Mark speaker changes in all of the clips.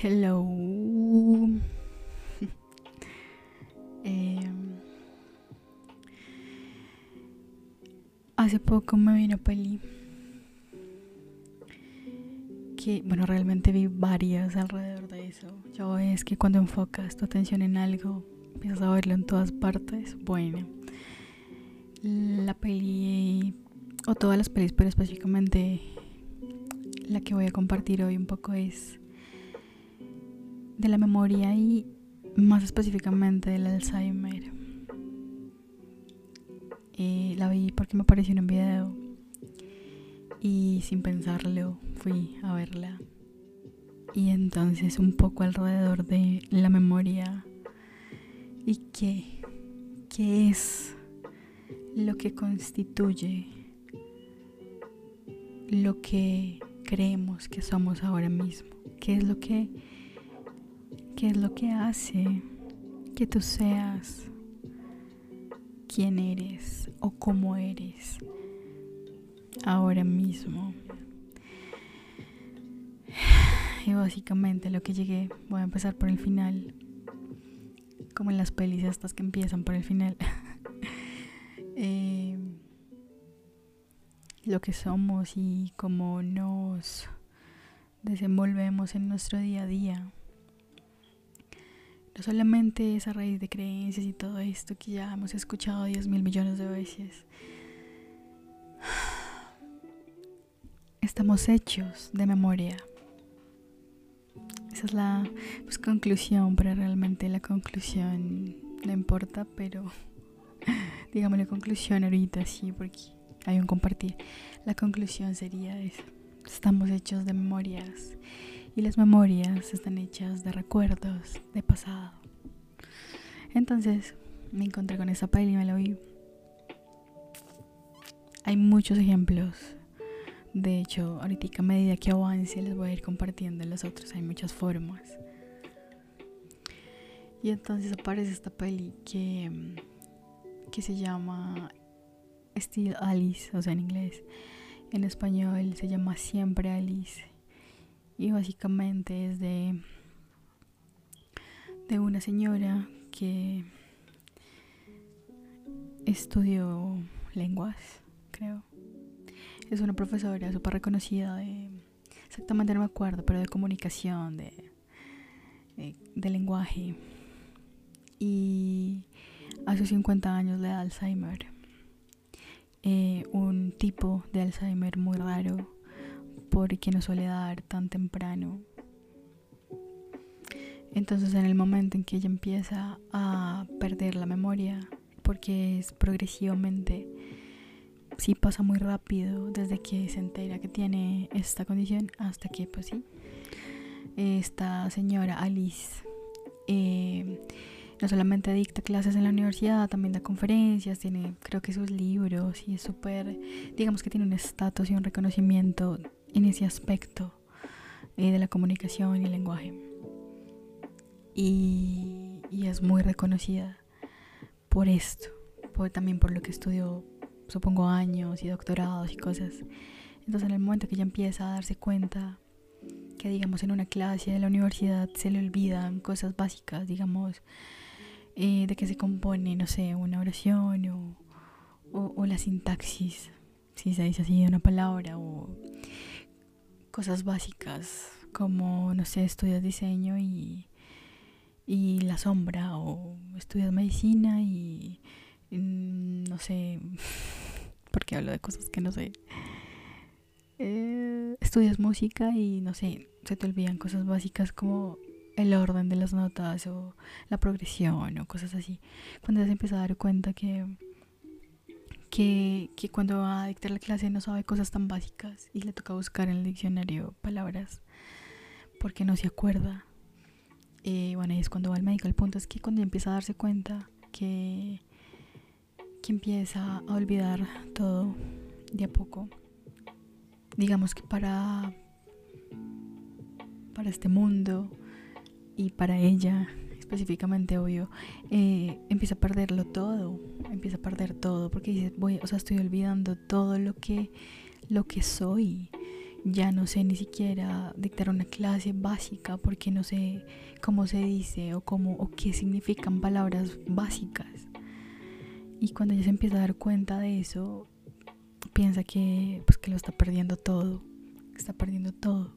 Speaker 1: Hello. Em, hace poco me vi una peli que, bueno, realmente vi varias alrededor de eso. Yo es que cuando enfocas tu atención en algo, empiezas a verlo en todas partes. Bueno, la peli, o todas las pelis, pero específicamente la que voy a compartir hoy un poco es de la memoria y más específicamente del Alzheimer. Eh, la vi porque me apareció en un video y sin pensarlo fui a verla. Y entonces un poco alrededor de la memoria y qué, qué es lo que constituye lo que creemos que somos ahora mismo, qué es lo que ¿Qué es lo que hace que tú seas quien eres o cómo eres ahora mismo? Y básicamente lo que llegué, voy a empezar por el final, como en las pelis estas que empiezan por el final. eh, lo que somos y cómo nos desenvolvemos en nuestro día a día solamente esa raíz de creencias y todo esto que ya hemos escuchado 10 mil millones de veces. Estamos hechos de memoria. Esa es la pues, conclusión, pero realmente la conclusión no importa, pero digamos la conclusión ahorita sí, porque hay un compartir. La conclusión sería eso. Estamos hechos de memorias y las memorias están hechas de recuerdos de pasado. Entonces me encontré con esa peli y me la vi. Hay muchos ejemplos. De hecho, ahorita a medida que avance les voy a ir compartiendo los otros. Hay muchas formas. Y entonces aparece esta peli que, que se llama Still Alice, o sea, en inglés. En español se llama Siempre Alice y básicamente es de, de una señora que estudió lenguas, creo. Es una profesora súper reconocida de, exactamente no me acuerdo, pero de comunicación, de, de, lenguaje. Y hace 50 años le da Alzheimer. Eh, un tipo de Alzheimer muy raro porque no suele dar tan temprano. Entonces en el momento en que ella empieza a perder la memoria, porque es progresivamente, sí pasa muy rápido desde que se entera que tiene esta condición hasta que pues sí, esta señora Alice eh, no solamente dicta clases en la universidad, también da conferencias, tiene creo que sus libros y es súper, digamos que tiene un estatus y un reconocimiento en ese aspecto eh, de la comunicación y el lenguaje. Y, es muy reconocida por esto, por, también por lo que estudió, supongo, años y doctorados y cosas. Entonces en el momento que ella empieza a darse cuenta que digamos en una clase de la universidad se le olvidan cosas básicas, digamos, eh, de que se compone, no sé, una oración o, o, o la sintaxis, si se dice así una palabra, o cosas básicas como, no sé, estudias diseño y, y la sombra o estudias medicina y, mm, no sé, porque hablo de cosas que no sé. Eh, estudias música y no sé, se te olvidan cosas básicas como el orden de las notas o la progresión o cosas así. Cuando se empieza a dar cuenta que que, cuando va a dictar la clase no sabe cosas tan básicas y le toca buscar en el diccionario palabras porque no se acuerda. Eh, bueno, y es cuando va al médico. El punto es que cuando empieza a darse cuenta que, que empieza a olvidar todo de a poco, digamos que para, para este mundo y para ella específicamente, obvio, eh, empieza a perderlo todo, empieza a perder todo, porque dice, voy, o sea, estoy olvidando todo lo que, lo que soy. ya no sé ni siquiera dictar una clase básica porque no sé cómo se dice o cómo o qué significan palabras básicas. Y cuando ella se empieza a dar cuenta de eso, piensa que pues que lo está perdiendo todo, está perdiendo todo,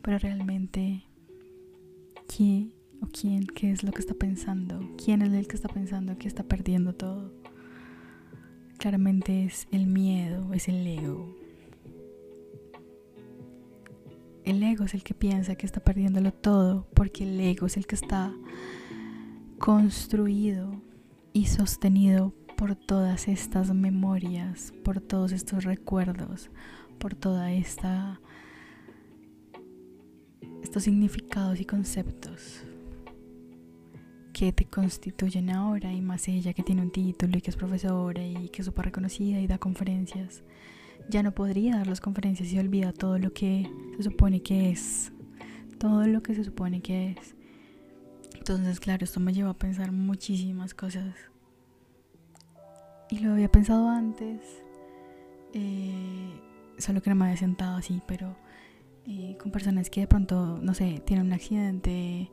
Speaker 1: pero realmente ¿qué o quién qué es lo que está pensando? ¿Quién es el que está pensando que está perdiendo todo? Claramente es el miedo, es el ego. El ego es el que piensa que está perdiéndolo todo, porque el ego es el que está construido y sostenido por todas estas memorias, por todos estos recuerdos, por toda esta estos significados y conceptos que te constituyen ahora y más ella que tiene un título y que es profesora y que es súper reconocida y da conferencias. Ya no podría dar las conferencias y olvida todo lo que se supone que es. Todo lo que se supone que es. Entonces claro esto me lleva a pensar muchísimas cosas. Y lo había pensado antes, eh, solo que no me había sentado así, pero eh, con personas que de pronto, no sé, tienen un accidente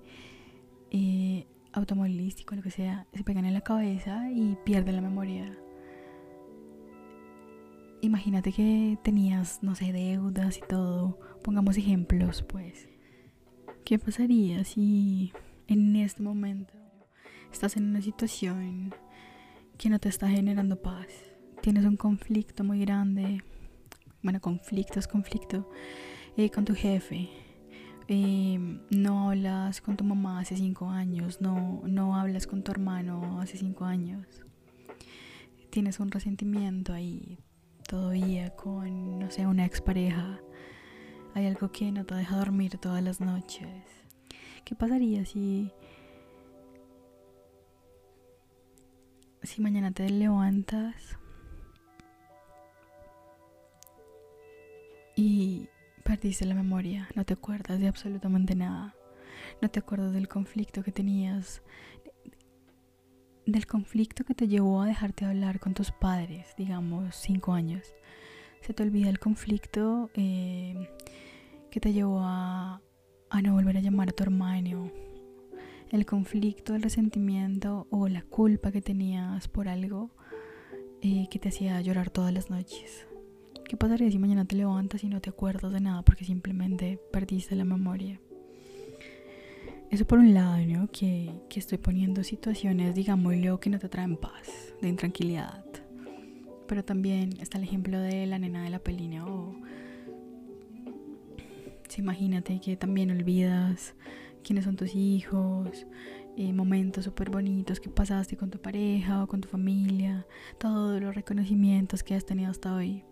Speaker 1: eh, automovilístico, lo que sea, se pegan en la cabeza y pierden la memoria. Imagínate que tenías, no sé, deudas y todo. Pongamos ejemplos, pues. ¿Qué pasaría si en este momento estás en una situación que no te está generando paz. Tienes un conflicto muy grande. Bueno, conflicto es conflicto. Eh, con tu jefe. Eh, no hablas con tu mamá hace cinco años. No, no hablas con tu hermano hace cinco años. Tienes un resentimiento ahí todavía con, no sé, una expareja. Hay algo que no te deja dormir todas las noches. ¿Qué pasaría si si mañana te levantas y perdiste la memoria, no te acuerdas de absolutamente nada, no te acuerdas del conflicto que tenías, del conflicto que te llevó a dejarte hablar con tus padres, digamos, cinco años. Se te olvida el conflicto eh, que te llevó a, no volver a llamar a tu hermano el conflicto, el resentimiento o la culpa que tenías por algo eh, que te hacía llorar todas las noches. ¿Qué pasaría si mañana te levantas y no te acuerdas de nada porque simplemente perdiste la memoria? Eso por un lado, ¿no? Que, que estoy poniendo situaciones, digámoslo, que no te traen paz, de intranquilidad. Pero también está el ejemplo de la nena de la pelina o... imagínate que también olvidas quiénes son tus hijos, eh, momentos súper bonitos que pasaste con tu pareja o con tu familia, todos los reconocimientos que has tenido hasta hoy.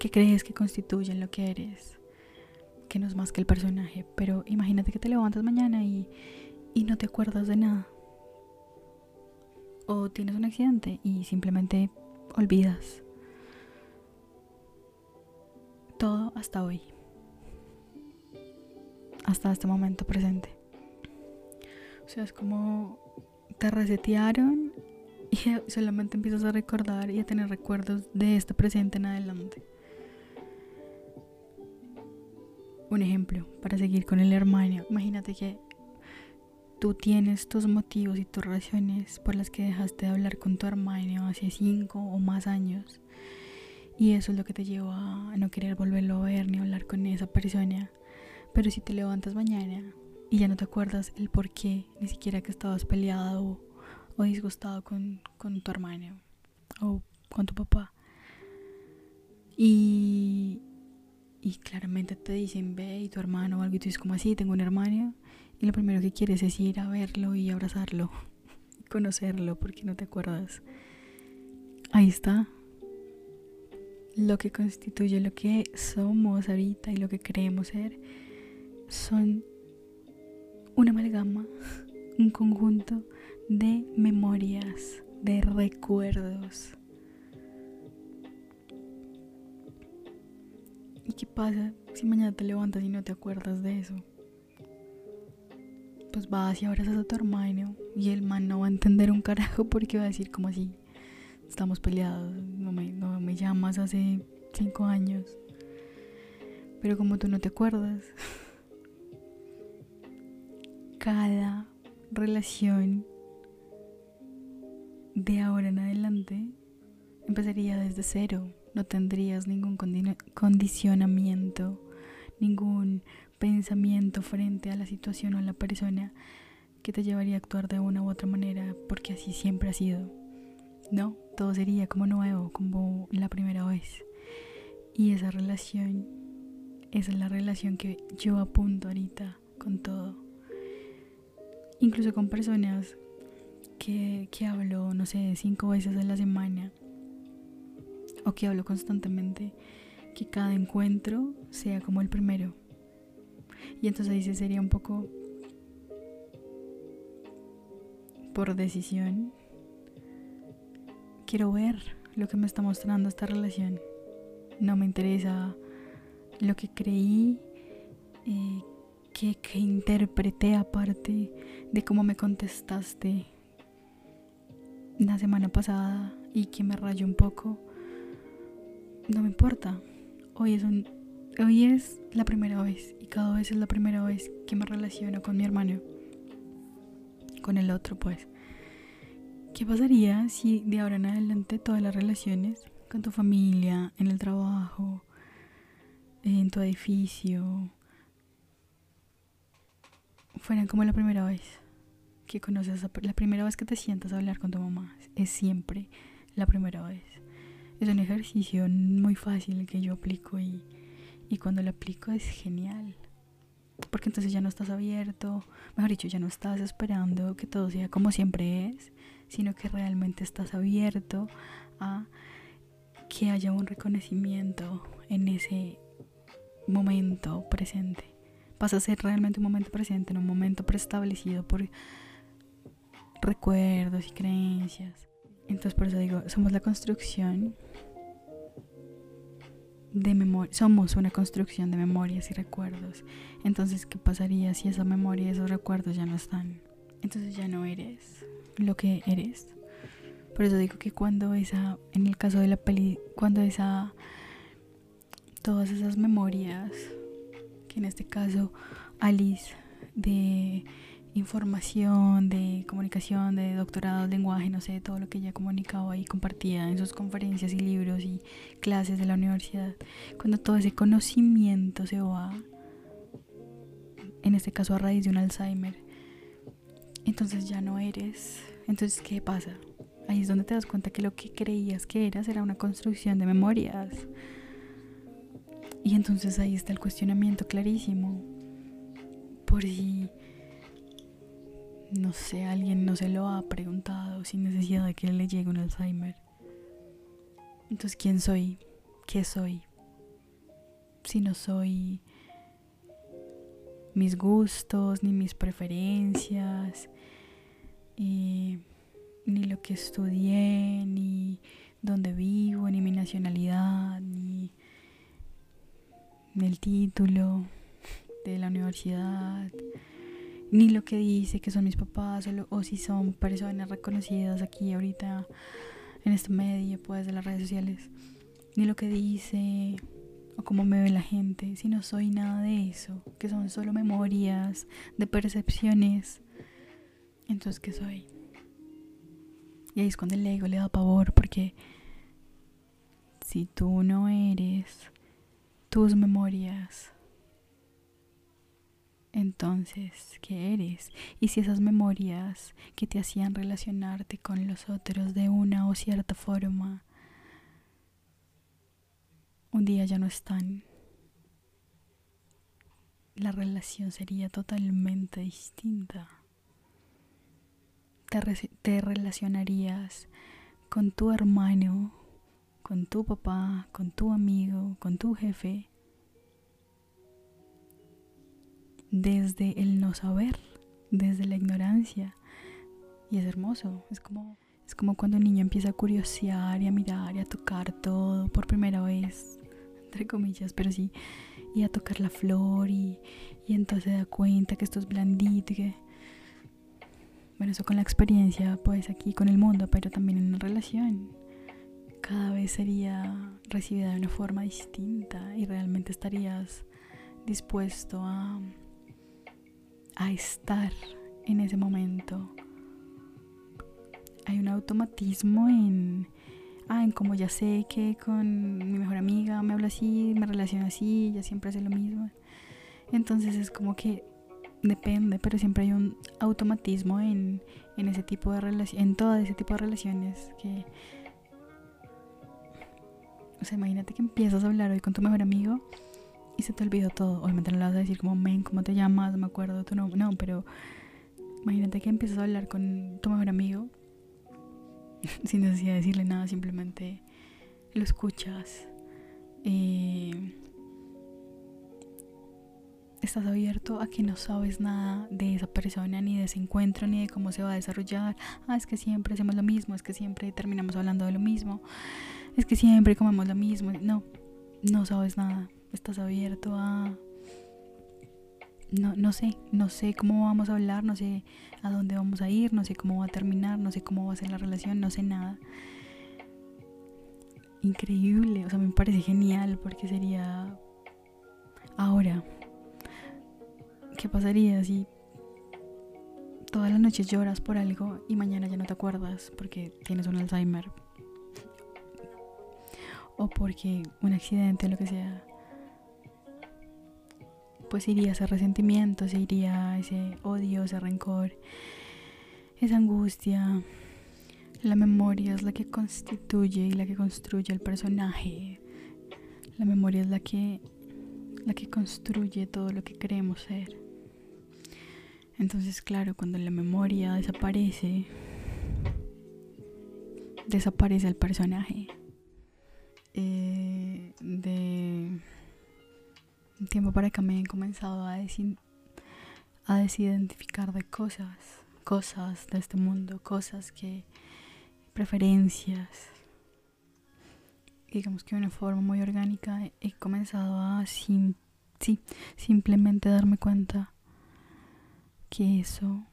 Speaker 1: ¿Qué crees que constituyen lo que eres? Que no es más que el personaje, pero imagínate que te levantas mañana y, y no te acuerdas de nada. O tienes un accidente y simplemente olvidas. Todo hasta hoy hasta este momento presente. O sea, es como te resetearon y solamente empiezas a recordar y a tener recuerdos de este presente en adelante. Un ejemplo, para seguir con el hermano, imagínate que tú tienes tus motivos y tus razones por las que dejaste de hablar con tu hermano hace cinco o más años. Y eso es lo que te llevó a no querer volverlo a ver ni hablar con esa persona. Pero si te levantas mañana y ya no te acuerdas el por qué, ni siquiera que estabas peleado o, disgustado con, tu hermano o con tu papá. Y, y claramente te dicen, ve y tu hermano o algo, y tú dices como así, tengo un hermano. Y lo primero que quieres es ir a verlo y abrazarlo, y conocerlo porque no te acuerdas. Ahí está. Lo que constituye lo que somos ahorita y lo que creemos ser son una amalgama, un conjunto de memorias, de recuerdos. ¿Y qué pasa si mañana te levantas y no te acuerdas de eso? Pues vas y abrazas a tu hermano y el man no va a entender un carajo porque va a decir como así, estamos peleados, no me, no me llamas hace cinco años Pero como tú no te acuerdas, cada relación de ahora en adelante empezaría desde cero. No tendrías ningún condicionamiento, ningún pensamiento frente a la situación o a la persona que te llevaría a actuar de una u otra manera, porque así siempre ha sido. No, todo sería como nuevo, como la primera vez. Y esa relación, esa es la relación que yo apunto ahorita con todo. Incluso con personas que, que hablo, no sé, cinco veces a la semana o que hablo constantemente, que cada encuentro sea como el primero. Y entonces dice, sería un poco por decisión. Quiero ver lo que me está mostrando esta relación. No me interesa lo que creí, eh, que, que interpreté aparte de cómo me contestaste la semana pasada y que me rayó un poco no me importa. Hoy es, un, hoy es la primera vez y cada vez es la primera vez que me relaciono con mi hermano. Con el otro, pues. ¿Qué pasaría si de ahora en adelante todas las relaciones con tu familia, en el trabajo, en tu edificio, fueran como la primera vez que conoces, la primera vez que te sientas a hablar con tu mamá? Es siempre la primera vez es un ejercicio muy fácil que yo aplico y, y cuando lo aplico es genial. Porque entonces ya no estás abierto, mejor dicho, ya no estás esperando que todo sea como siempre es, sino que realmente estás abierto a que haya un reconocimiento en ese momento presente. Pasa a ser realmente un momento presente, no un momento preestablecido por recuerdos y creencias. Entonces por eso digo, somos la construcción de memoria, somos una construcción de memorias y recuerdos. Entonces, ¿qué pasaría si esa memoria y esos recuerdos ya no están? Entonces ya no eres lo que eres. Por eso digo que cuando esa, en el caso de la peli, cuando esa, todas esas memorias, que en este caso Alice de información, de comunicación, de doctorado, lenguaje, no sé, todo lo que ella comunicaba y compartía en sus conferencias y libros y clases de la universidad. Cuando todo ese conocimiento se va, en este caso a raíz de un Alzheimer, entonces ya no eres. Entonces, ¿qué pasa? Ahí es donde te das cuenta que lo que creías que eras era una construcción de memorias. Y entonces ahí está el cuestionamiento clarísimo. Por si no sé, alguien no se lo ha preguntado sin necesidad de que le llegue un Alzheimer. Entonces, ¿quién soy? ¿Qué soy? Si no soy mis gustos, ni mis preferencias, ni lo que estudié, ni dónde vivo, ni mi nacionalidad, ni, ni el título de la universidad ni lo que dice que son mis papás o, si son personas reconocidas aquí ahorita en este medio, pues de las redes sociales, ni lo que dice o cómo me ve la gente, si no soy nada de eso, que son solo memorias de percepciones. Entonces, ¿qué soy? Y ahí es el ego le da pavor porque si tú no eres tus memorias, entonces, ¿qué eres? Y si esas memorias que te hacían relacionarte con los otros de una o cierta forma, un día ya no están, la relación sería totalmente distinta. Te, te relacionarías con tu hermano, con tu papá, con tu amigo, con tu jefe, desde el no saber, desde la ignorancia. Y es hermoso, es como, es como cuando un niño empieza a curiosear y a mirar y a tocar todo por primera vez, entre comillas, pero sí, y a tocar la flor y, y entonces se da cuenta que esto es blandito y que... Bueno, eso con la experiencia, pues aquí con el mundo, pero también en una relación. cada vez sería recibida de una forma distinta y realmente estarías dispuesto a, a estar en ese momento. Hay un automatismo en, ah, en como ya sé que con mi mejor amiga me habla así, me relaciona así, ya siempre hace lo mismo. Entonces es como que depende, pero siempre hay un automatismo en, en ese tipo de relaciones, en todo ese tipo de relaciones que o sea, imagínate que empiezas a hablar hoy con tu mejor amigo y se te olvidó todo. Obviamente no le vas a decir como, men, ¿cómo te llamas? No me acuerdo tu nombre. No, pero imagínate que empiezas a hablar con tu mejor amigo sin necesidad de decirle nada, simplemente lo escuchas. Eh, estás abierto a que no sabes nada de esa persona, ni de ese encuentro, ni de cómo se va a desarrollar. Ah, es que siempre hacemos lo mismo, es que siempre terminamos hablando de lo mismo, es que siempre comemos lo mismo. No, no sabes nada. Estás abierto a... No, no sé, no sé cómo vamos a hablar, no sé a dónde vamos a ir, no sé cómo va a terminar, no sé cómo va a ser la relación, no sé nada. Increíble, o sea, me parece genial porque sería ahora ¿Qué pasaría si todas las noches lloras por algo y mañana ya no te acuerdas porque tienes un Alzheimer? O porque un accidente o lo que sea. Pues iría ese resentimiento, se iría ese odio, ese rencor, esa angustia. La memoria es la que constituye y la que construye el personaje. La memoria es la que la que construye todo lo que queremos ser. Entonces, claro, cuando la memoria desaparece, desaparece el personaje. Eh, de un tiempo para acá me he comenzado a, a desidentificar de cosas, cosas de este mundo, cosas que, preferencias. Digamos que de una forma muy orgánica he comenzado a sí, simplemente darme cuenta que eso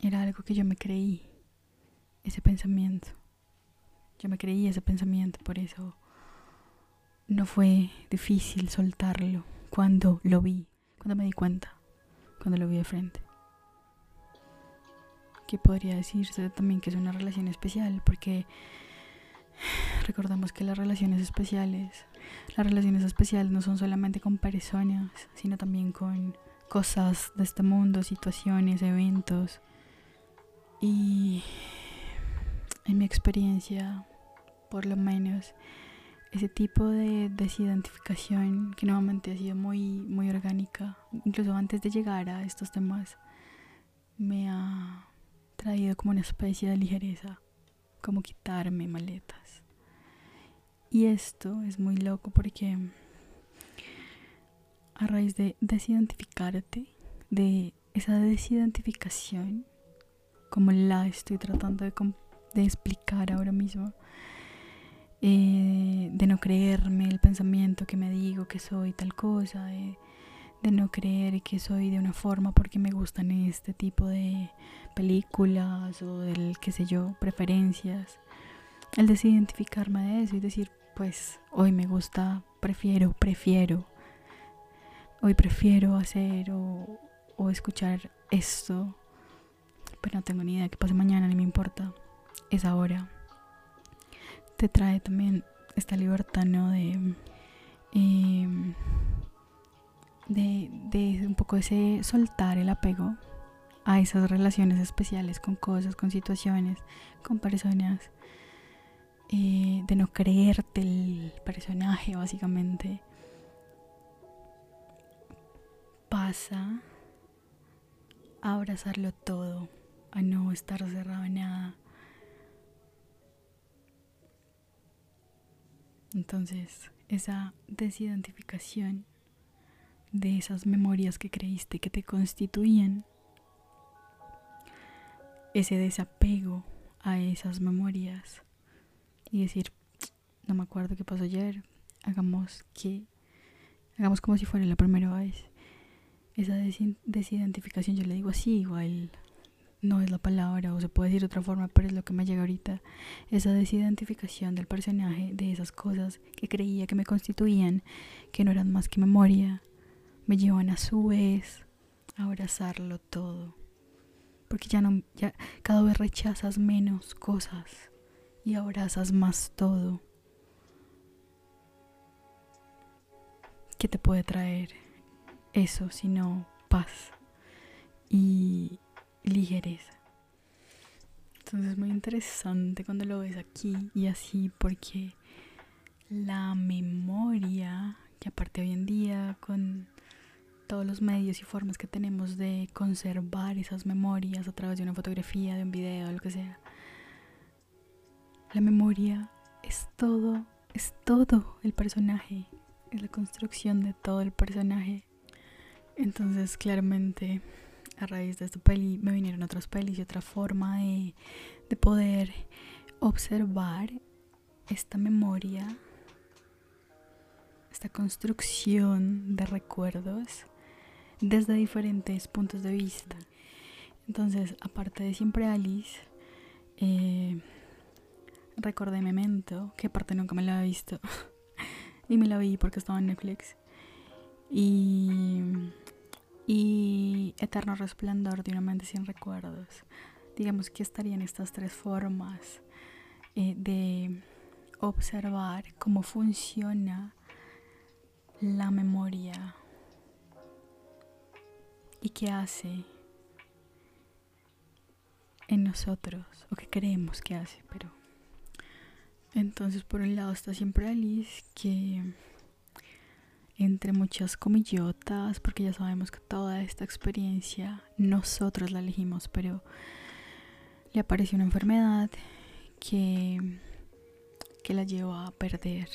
Speaker 1: era algo que yo me creí, ese pensamiento. Yo me creí ese pensamiento, por eso no fue difícil soltarlo cuando lo vi, cuando me di cuenta, cuando lo vi de frente. Que podría decirse también que es una relación especial, porque recordamos que las relaciones especiales, las relaciones especiales no son solamente con personas, sino también con cosas de este mundo, situaciones, eventos. Y en mi experiencia, por lo menos, ese tipo de desidentificación que nuevamente ha sido muy, muy orgánica, incluso antes de llegar a estos temas, me ha traído como una especie de ligereza, como quitarme maletas. Y esto es muy loco porque a raíz de desidentificarte, de esa desidentificación, como la estoy tratando de, explicar ahora mismo, eh, de no creerme el pensamiento que me digo que soy tal cosa, de, no creer que soy de una forma porque me gustan este tipo de películas o del qué sé yo, preferencias. El desidentificarme de eso y decir, pues hoy me gusta, prefiero, prefiero hoy prefiero hacer o, escuchar esto, pero no tengo ni idea de qué pase mañana, ni me importa, es ahora. Te trae también esta libertad, ¿no? De, em, de, de un poco ese soltar el apego a esas relaciones especiales con cosas, con situaciones, con personas, eh, de no creerte el personaje básicamente pasa a abrazarlo todo, a no estar cerrado en nada. Entonces, esa desidentificación de esas memorias que creíste que te constituían, ese desapego a esas memorias y decir, no me acuerdo qué pasó ayer, hagamos que, hagamos como si fuera la primera vez. Esa desidentificación, yo le digo así, igual no es la palabra o se puede decir de otra forma, pero es lo que me llega ahorita. Esa desidentificación del personaje, de esas cosas que creía que me constituían, que no eran más que memoria, me llevan a su vez a abrazarlo todo. Porque ya no, ya cada vez rechazas menos cosas y abrazas más todo. ¿Qué te puede traer eso sino paz y ligereza? Entonces es muy interesante cuando lo ves aquí y así porque la memoria, que aparte hoy en día con todos los medios y formas que tenemos de conservar esas memorias a través de una fotografía, de un video, lo que sea, la memoria es todo, es todo el personaje, es la construcción de todo el personaje. Entonces, claramente, a raíz de esta peli me vinieron otras pelis y otra forma de, de poder observar esta memoria, esta construcción de recuerdos desde diferentes puntos de vista. Entonces, aparte de siempre Alice, eh, recordé Memento, que aparte nunca me la había visto. y me la vi porque estaba en Netflix. Y, y Eterno Resplandor de una mente sin recuerdos. Digamos que estarían estas tres formas eh, de observar cómo funciona la memoria y qué hace en nosotros o qué creemos que hace, pero entonces, por un lado está siempre Alice, que entre muchas comillotas, porque ya sabemos que toda esta experiencia nosotros la elegimos, pero le apareció una enfermedad que, que la lleva a perder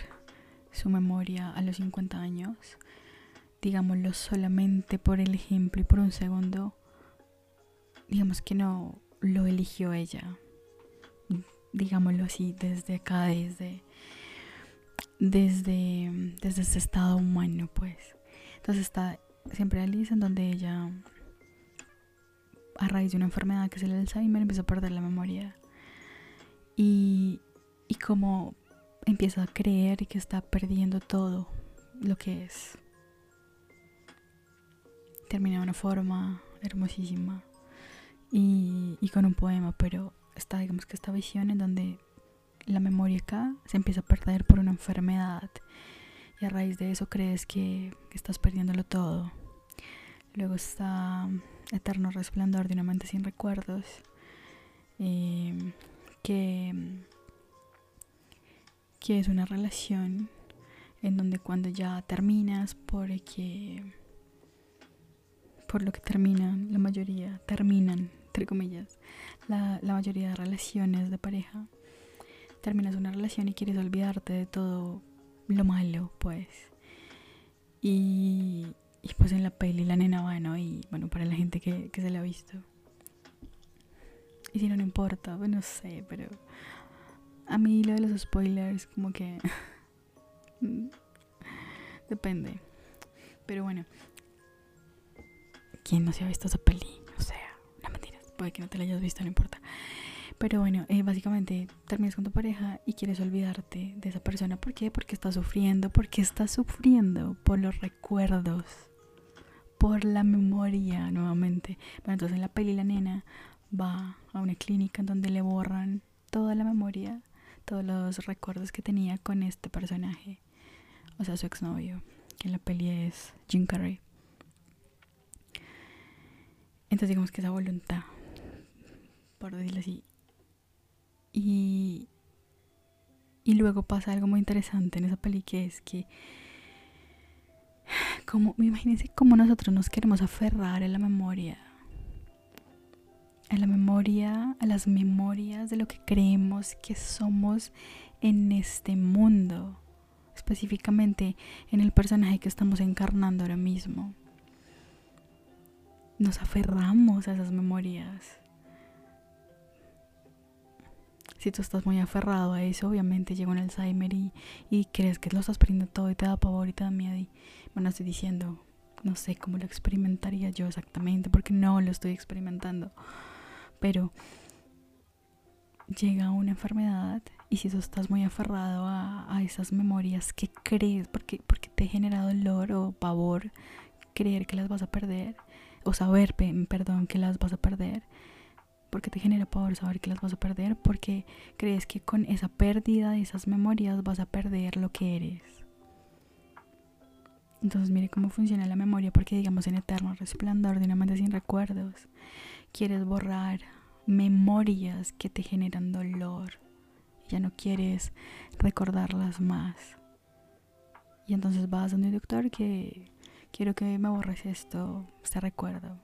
Speaker 1: su memoria a los 50 años. Digámoslo solamente por el ejemplo y por un segundo, digamos que no lo eligió ella, digámoslo así, desde acá, desde, desde, desde ese estado humano, pues. Entonces está siempre Alice en donde ella, a raíz de una enfermedad que es el Alzheimer, empieza a perder la memoria. Y, y como empieza a creer que está perdiendo todo lo que es. Termina de una forma hermosísima y, y con un poema, pero está, digamos que esta visión en donde la memoria acá se empieza a perder por una enfermedad y a raíz de eso crees que, estás perdiéndolo todo. Luego está Eterno Resplandor de una mente sin recuerdos, em, que, que es una relación en donde cuando ya terminas porque por lo que terminan, la mayoría terminan entre comillas, la, mayoría de relaciones de pareja, terminas una relación y quieres olvidarte de todo lo malo, pues. Y, y pues en la peli la nena va, ¿no? Y bueno, para la gente que, que se la ha visto. Y si no, no importa, pues no sé, pero a mí lo de los spoilers como que depende. Pero bueno, ¿quién no se ha visto esa peli? puede que no te la hayas visto, no importa. Pero bueno, eh, básicamente terminas con tu pareja y quieres olvidarte de esa persona. ¿Por qué? Porque estás sufriendo. Porque estás sufriendo por los recuerdos. Por la memoria nuevamente. Bueno, entonces en la peli la nena va a una clínica en donde le borran toda la memoria, todos los recuerdos que tenía con este personaje. O sea, su exnovio. Que en la peli es Jim Carrey. Entonces digamos que esa voluntad por decirlo así. Y, y luego pasa algo muy interesante en esa peli que es que como imagínense cómo nosotros nos queremos aferrar a la memoria a la memoria a las memorias de lo que creemos que somos en este mundo específicamente en el personaje que estamos encarnando ahora mismo. Nos aferramos a esas memorias si tú estás muy aferrado a eso, obviamente llega un Alzheimer y, y crees que lo estás perdiendo todo y te da pavor y te da miedo. Bueno, estoy diciendo, no sé cómo lo experimentaría yo exactamente, porque no lo estoy experimentando. pero llega una enfermedad y si tú estás muy aferrado a, esas memorias que crees, porque, porque te genera dolor o pavor creer que las vas a perder, o saber, perdón, que las vas a perder, porque te genera pavor saber que las vas a perder, porque crees que con esa pérdida de esas memorias vas a perder lo que eres. Entonces mire cómo funciona la memoria, porque digamos en eterno resplandor de una mente sin recuerdos, quieres borrar memorias que te generan dolor. Ya no quieres recordarlas más. Y entonces vas a un doctor que quiero que me borres esto, este recuerdo.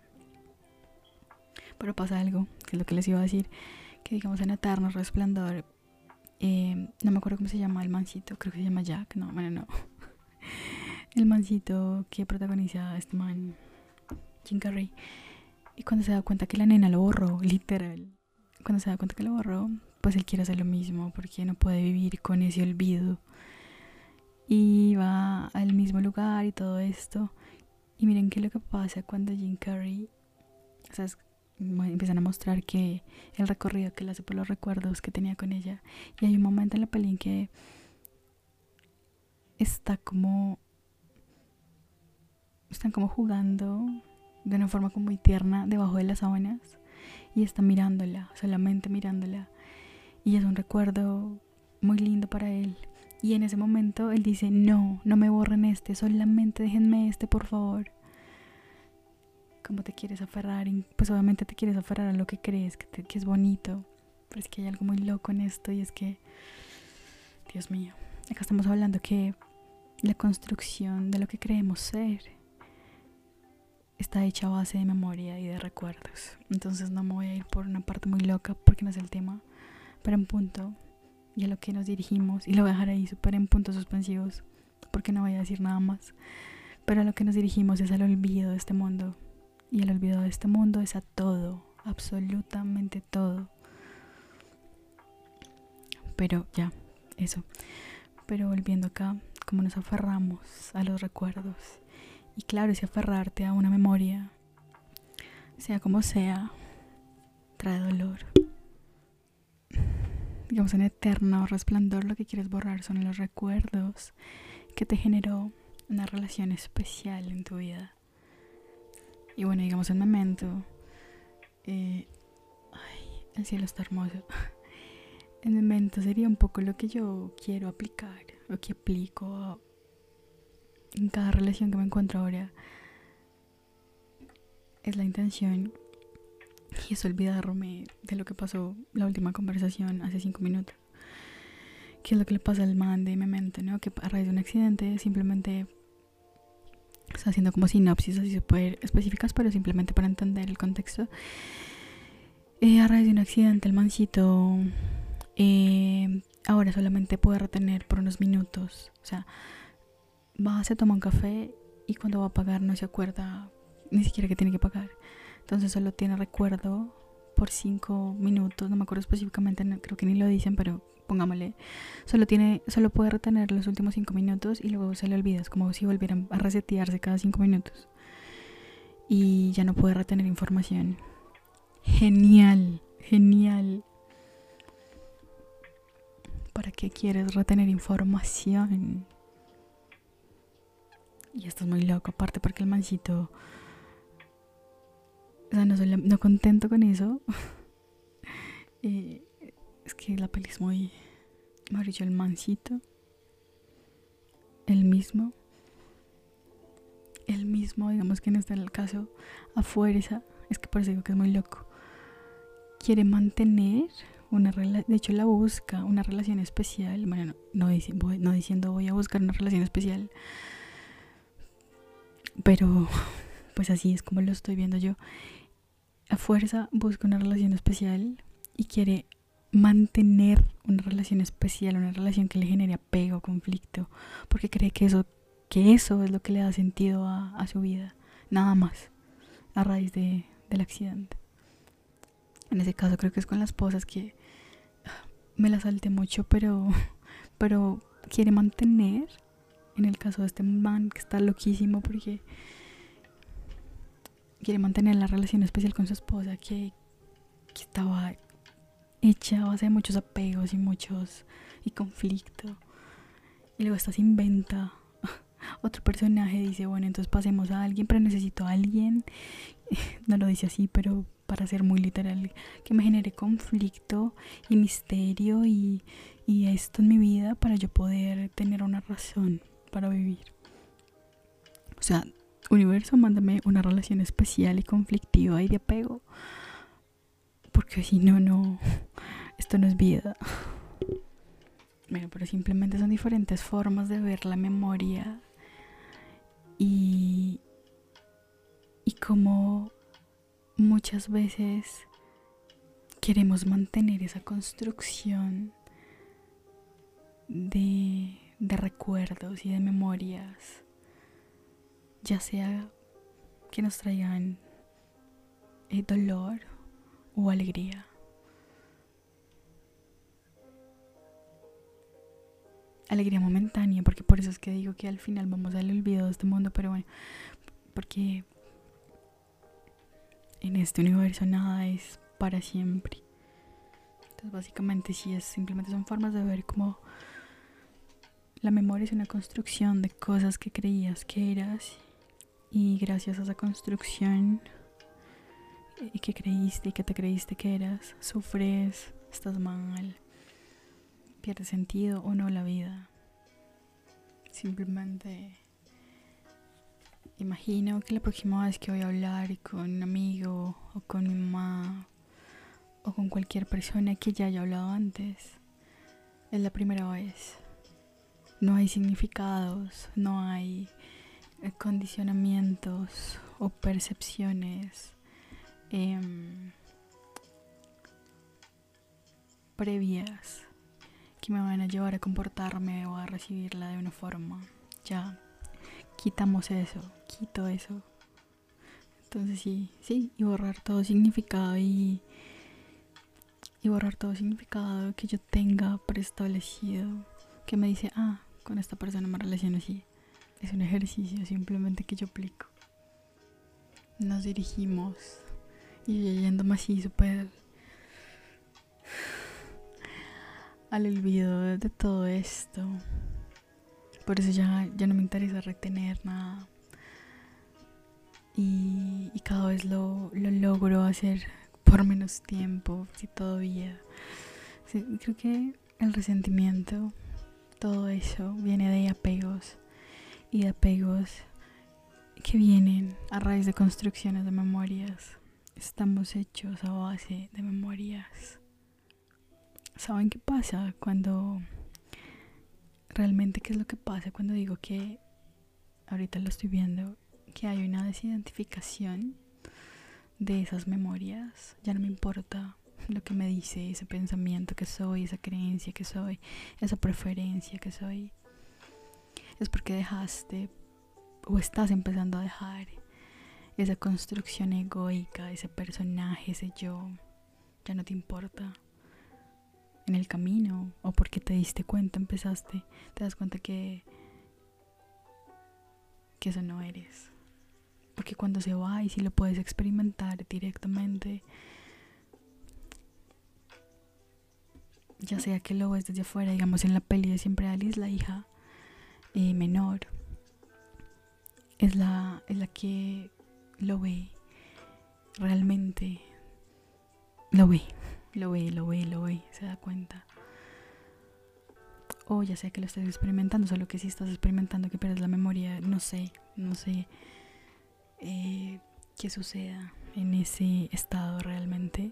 Speaker 1: Pero pasa algo, que es lo que les iba a decir, que digamos en Eterno Resplandor, eh, no me acuerdo cómo se llama el mancito, creo que se llama Jack, no, bueno, no. El mancito que protagoniza este man, Jim Carrey y cuando se da cuenta que la nena lo borró, literal, cuando se da cuenta que lo borró, pues él quiere hacer lo mismo porque no puede vivir con ese olvido. Y va al mismo lugar y todo esto. Y miren qué es lo que pasa cuando Jim Carrey, o sea, empiezan a mostrar que el recorrido que él hace por los recuerdos que tenía con ella. Y hay un momento en la peli en que está como están como jugando de una forma como muy tierna debajo de las sábanas y está mirándola, solamente mirándola. Y es un recuerdo muy lindo para él. Y en ese momento él dice, no, no me borren este, solamente déjenme este, por favor. Como te quieres aferrar, pues obviamente te quieres aferrar a lo que crees, que, que es bonito. Pero es que hay algo muy loco en esto y es que, Dios mío, acá estamos hablando que la construcción de lo que creemos ser está hecha a base de memoria y de recuerdos. Entonces no me voy a ir por una parte muy loca porque no es el tema. Pero en punto, y a lo que nos dirigimos, y lo voy a dejar ahí súper en puntos suspensivos porque no voy a decir nada más. Pero a lo que nos dirigimos es al olvido de este mundo. Y el olvido de este mundo es a todo, absolutamente todo. Pero ya, eso. Pero volviendo acá, como nos aferramos a los recuerdos y claro, si aferrarte a una memoria, sea como sea, trae dolor. Digamos, en eterno resplandor lo que quieres borrar son los recuerdos que te generó una relación especial en tu vida. Y bueno, digamos en Memento, eh, ay, el cielo está hermoso. en Memento sería un poco lo que yo quiero aplicar, lo que aplico en cada relación que me encuentro ahora es la intención y es olvidarme de lo que pasó la última conversación hace cinco minutos. ¿Qué es lo que le pasa al man de mente, no? Que a raíz de un accidente simplemente está haciendo como sinopsis así súper específicas, pero simplemente para entender el contexto. Eh, a raíz de un accidente, el mancito eh, ahora solamente puede retener por unos minutos. O sea, va, se toma un café y cuando va a pagar no se acuerda ni siquiera que tiene que pagar. Entonces solo tiene recuerdo por cinco minutos, no me acuerdo específicamente, creo que ni lo dicen, pero pongámosle, solo tiene, solo puede retener los últimos cinco minutos y luego se le olvida, como si volvieran a resetearse cada cinco minutos. Y ya no puede retener información. Genial, genial. ¿Para qué quieres retener información? Y esto es muy loco, aparte porque el mancito. O sea, no, no contento con eso. es que la peli es muy. Me dicho, el mancito. El mismo. El mismo, digamos que en este caso, a fuerza. Es que por eso que es muy loco. Quiere mantener una relación. De hecho, la busca una relación especial. Bueno, no, no, no diciendo voy a buscar una relación especial pero pues así es como lo estoy viendo yo. A fuerza busca una relación especial y quiere mantener una relación especial, una relación que le genere apego, conflicto, porque cree que eso, que eso es lo que le da sentido a, su vida, nada más, a raíz de, del accidente. En ese caso creo que es con las esposas que me la salte mucho, pero, pero quiere mantener en el caso de este man que está loquísimo porque quiere mantener la relación especial con su esposa, que estaba hecha base de muchos apegos y muchos y conflicto. Y luego esta se inventa otro personaje, dice, bueno, entonces pasemos a alguien, pero necesito a alguien. No lo dice así, pero para ser muy literal, que me genere conflicto y misterio y, y esto en mi vida para yo poder tener una razón para vivir. O sea, universo, mándame una relación especial y conflictiva y de apego. Porque si no, no, esto no es vida. Bueno, pero simplemente son diferentes formas de ver la memoria y, y como muchas veces queremos mantener esa construcción de, de recuerdos y de memorias, ya sea que nos traigan eh, dolor o alegría. Alegría momentánea, porque por eso es que digo que al final vamos al olvido de este mundo, pero bueno, porque en este universo nada es para siempre. Entonces básicamente sí es simplemente son formas de ver cómo la memoria es una construcción de cosas que creías que eras y gracias a esa construcción y que creíste y que te creíste que eras, sufres, estás mal, pierdes sentido o no la vida. Simplemente imagino que la próxima vez que voy a hablar con un amigo o con mi mamá o con cualquier persona que ya haya hablado antes, es la primera vez. No hay significados, no hay condicionamientos o percepciones Em, previas me van a llevar a comportarme o a recibirla de una forma. Ya, quitamos eso, quito eso. Entonces sí, sí, y borrar todo significado y, y borrar todo significado que yo tenga preestablecido, que me dice, ah, con esta persona me relaciono así. Es un ejercicio simplemente que yo aplico. Nos dirigimos y yendo más así súper al olvido de todo esto. Por eso ya, ya no me interesa retener nada. Y, cada vez lo, lo, logro hacer por menos tiempo, si todavía. creo que el resentimiento, todo eso viene de apegos y de apegos que vienen a raíz de construcciones de memorias estamos hechos a base de memorias. ¿Saben qué pasa cuando... Realmente qué es lo que pasa cuando digo que... Ahorita lo estoy viendo, que hay una desidentificación de esas memorias. Ya no me importa lo que me dice ese pensamiento que soy, esa creencia que soy, esa preferencia que soy. Es porque dejaste o estás empezando a dejar esa construcción egoica, ese personaje, ese yo, ya no te importa. En el camino, o porque te diste cuenta, empezaste, te das cuenta que, que eso no eres. Porque cuando se va y si lo puedes experimentar directamente, ya sea que lo ves desde afuera, digamos en la peli de Siempre Alice, la hija eh, menor, es la, es la que lo ve, realmente lo ve, lo ve, lo ve, lo ve, se da cuenta. O ya sé que lo estás experimentando, solo que si estás experimentando que pierdes la memoria, no sé, no sé eh, qué suceda en ese estado realmente.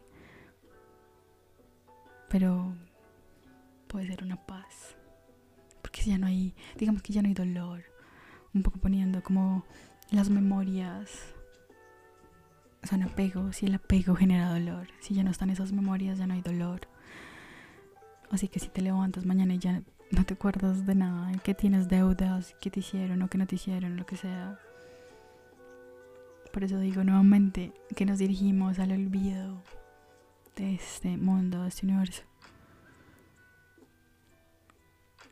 Speaker 1: Pero puede ser una paz. Porque ya no hay, digamos que ya no hay dolor. Un poco poniendo como las memorias son apegos y el apego genera dolor. Si ya no están esas memorias, ya no hay dolor. Así que si te levantas mañana y ya no te acuerdas de nada, que tienes deudas, que te hicieron o que no te hicieron, lo que sea. Por eso digo nuevamente que nos dirigimos al olvido de este mundo, de este universo.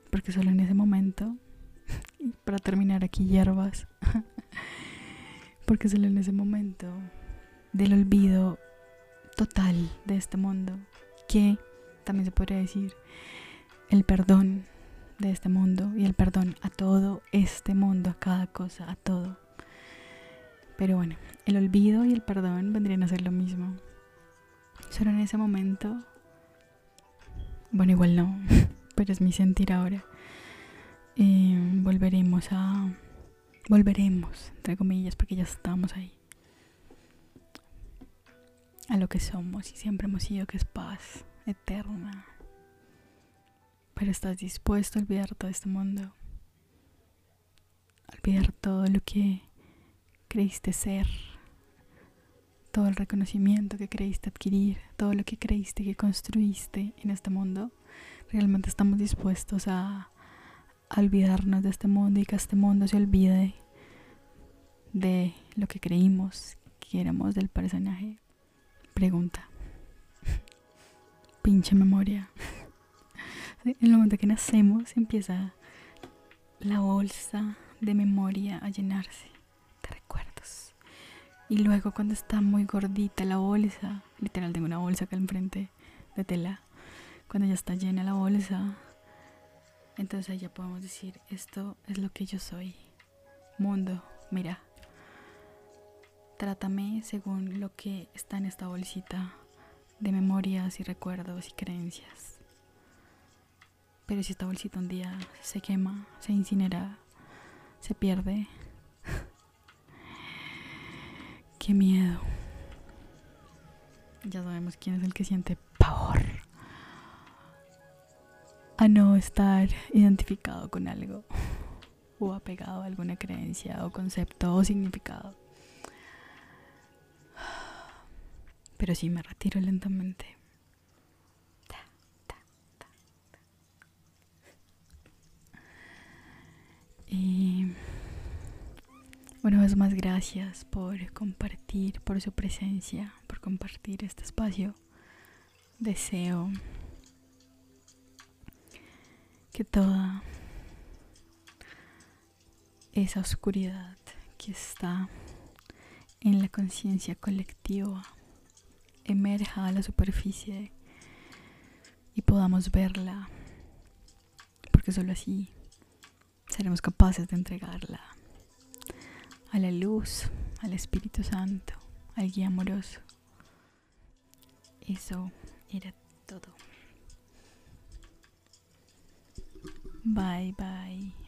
Speaker 1: Porque solo en ese momento, para terminar aquí hierbas, porque solo en ese momento del olvido total de este mundo, que también se podría decir el perdón de este mundo y el perdón a todo este mundo, a cada cosa, a todo. Pero bueno, el olvido y el perdón vendrían a ser lo mismo. Solo en ese momento, bueno, igual no, pero es mi sentir ahora. Eh, volveremos a, volveremos, entre comillas, porque ya estamos ahí. A lo que somos y siempre hemos sido, que es paz eterna. Pero estás dispuesto a olvidar todo este mundo. olvidar todo lo que creíste ser. Todo el reconocimiento que creíste adquirir. Todo lo que creíste que construiste en este mundo. Realmente estamos dispuestos a, a olvidarnos de este mundo y que este mundo se olvide de lo que creímos que éramos del personaje. Pregunta. Pinche memoria. En el momento que nacemos empieza la bolsa de memoria a llenarse de recuerdos. Y luego cuando está muy gordita la bolsa, literal tengo una bolsa acá enfrente de tela, cuando ya está llena la bolsa, entonces ya podemos decir, esto es lo que yo soy. Mundo, mira, trátame según lo que está en esta bolsita de memorias y recuerdos y creencias. Pero si esta bolsita un día se quema, se incinera, se pierde. Qué miedo. Ya sabemos quién es el que siente pavor a no estar identificado con algo o apegado a alguna creencia o concepto o significado. Pero sí me retiro lentamente. Y una vez más gracias por compartir, por su presencia, por compartir este espacio. Deseo que toda esa oscuridad que está en la conciencia colectiva emerja a la superficie y podamos verla, porque solo así seremos capaces de entregarla a la luz, al Espíritu Santo, al guía amoroso. Eso era todo. Bye bye.